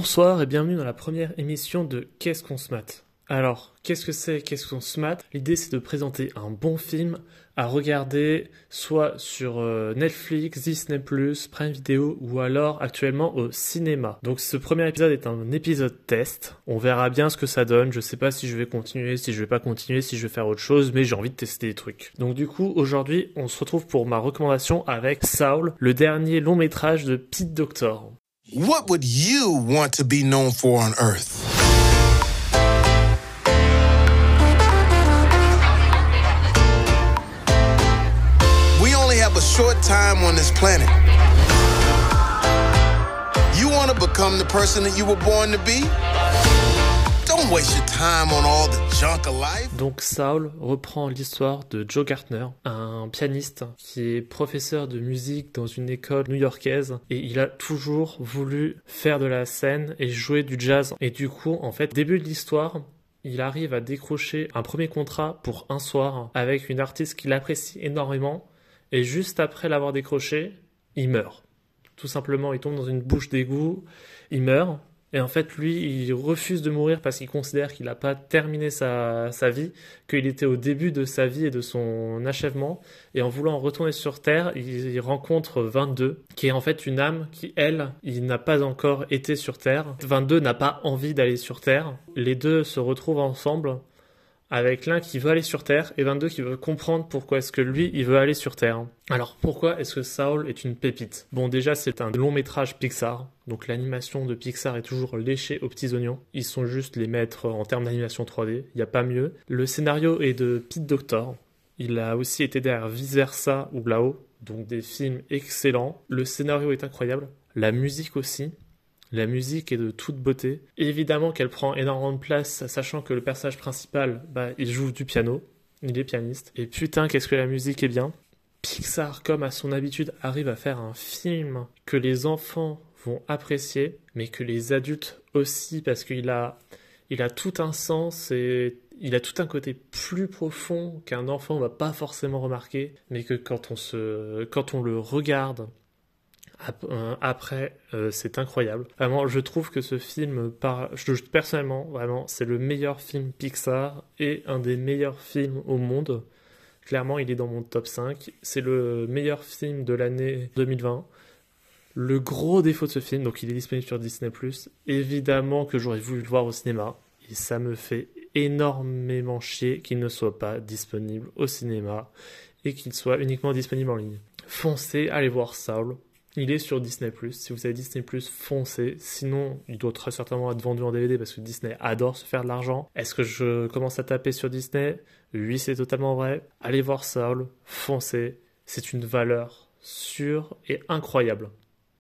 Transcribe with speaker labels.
Speaker 1: Bonsoir et bienvenue dans la première émission de Qu'est-ce qu'on se mate? Alors, qu'est-ce que c'est Qu'est-ce qu'on se mate? L'idée c'est de présenter un bon film à regarder soit sur euh, Netflix, Disney+, Prime Video ou alors actuellement au cinéma. Donc ce premier épisode est un épisode test. On verra bien ce que ça donne. Je sais pas si je vais continuer, si je vais pas continuer, si je vais faire autre chose, mais j'ai envie de tester des trucs. Donc du coup, aujourd'hui, on se retrouve pour ma recommandation avec Saul, le dernier long métrage de Pete Doctor.
Speaker 2: What would you want to be known for on Earth? We only have a short time on this planet. You want to become the person that you were born to be?
Speaker 1: Donc Saul reprend l'histoire de Joe Gartner, un pianiste qui est professeur de musique dans une école new-yorkaise et il a toujours voulu faire de la scène et jouer du jazz. Et du coup, en fait, début de l'histoire, il arrive à décrocher un premier contrat pour un soir avec une artiste qu'il apprécie énormément et juste après l'avoir décroché, il meurt. Tout simplement, il tombe dans une bouche d'égout, il meurt et en fait, lui, il refuse de mourir parce qu'il considère qu'il n'a pas terminé sa, sa vie, qu'il était au début de sa vie et de son achèvement. Et en voulant retourner sur Terre, il, il rencontre 22, qui est en fait une âme qui, elle, il n'a pas encore été sur Terre. 22 n'a pas envie d'aller sur Terre. Les deux se retrouvent ensemble avec l'un qui veut aller sur Terre et 22 qui veut comprendre pourquoi est-ce que lui, il veut aller sur Terre. Alors pourquoi est-ce que Saul est une pépite? Bon déjà c'est un long métrage Pixar, donc l'animation de Pixar est toujours léchée aux petits oignons. Ils sont juste les maîtres en termes d'animation 3D, il n'y a pas mieux. Le scénario est de Pete Doctor, il a aussi été derrière Vice Versa ou Là-haut, donc des films excellents. Le scénario est incroyable, la musique aussi. La musique est de toute beauté. Évidemment qu'elle prend énormément de place, sachant que le personnage principal, bah, il joue du piano, il est pianiste. Et putain, qu'est-ce que la musique est bien. Pixar, comme à son habitude, arrive à faire un film que les enfants vont apprécier, mais que les adultes aussi, parce qu'il a, il a tout un sens et il a tout un côté plus profond qu'un enfant va pas forcément remarquer, mais que quand on se, quand on le regarde après, euh, c'est incroyable. Vraiment, je trouve que ce film, par... je, personnellement, vraiment, c'est le meilleur film Pixar et un des meilleurs films au monde. Clairement, il est dans mon top 5. C'est le meilleur film de l'année 2020. Le gros défaut de ce film, donc il est disponible sur Disney+, évidemment que j'aurais voulu le voir au cinéma. Et ça me fait énormément chier qu'il ne soit pas disponible au cinéma et qu'il soit uniquement disponible en ligne. Foncez, allez voir Saul. Il est sur Disney+. Si vous avez Disney+, foncez. Sinon, il doit très certainement être vendu en DVD parce que Disney adore se faire de l'argent. Est-ce que je commence à taper sur Disney? Oui, c'est totalement vrai. Allez voir Saul, foncez. C'est une valeur sûre et incroyable.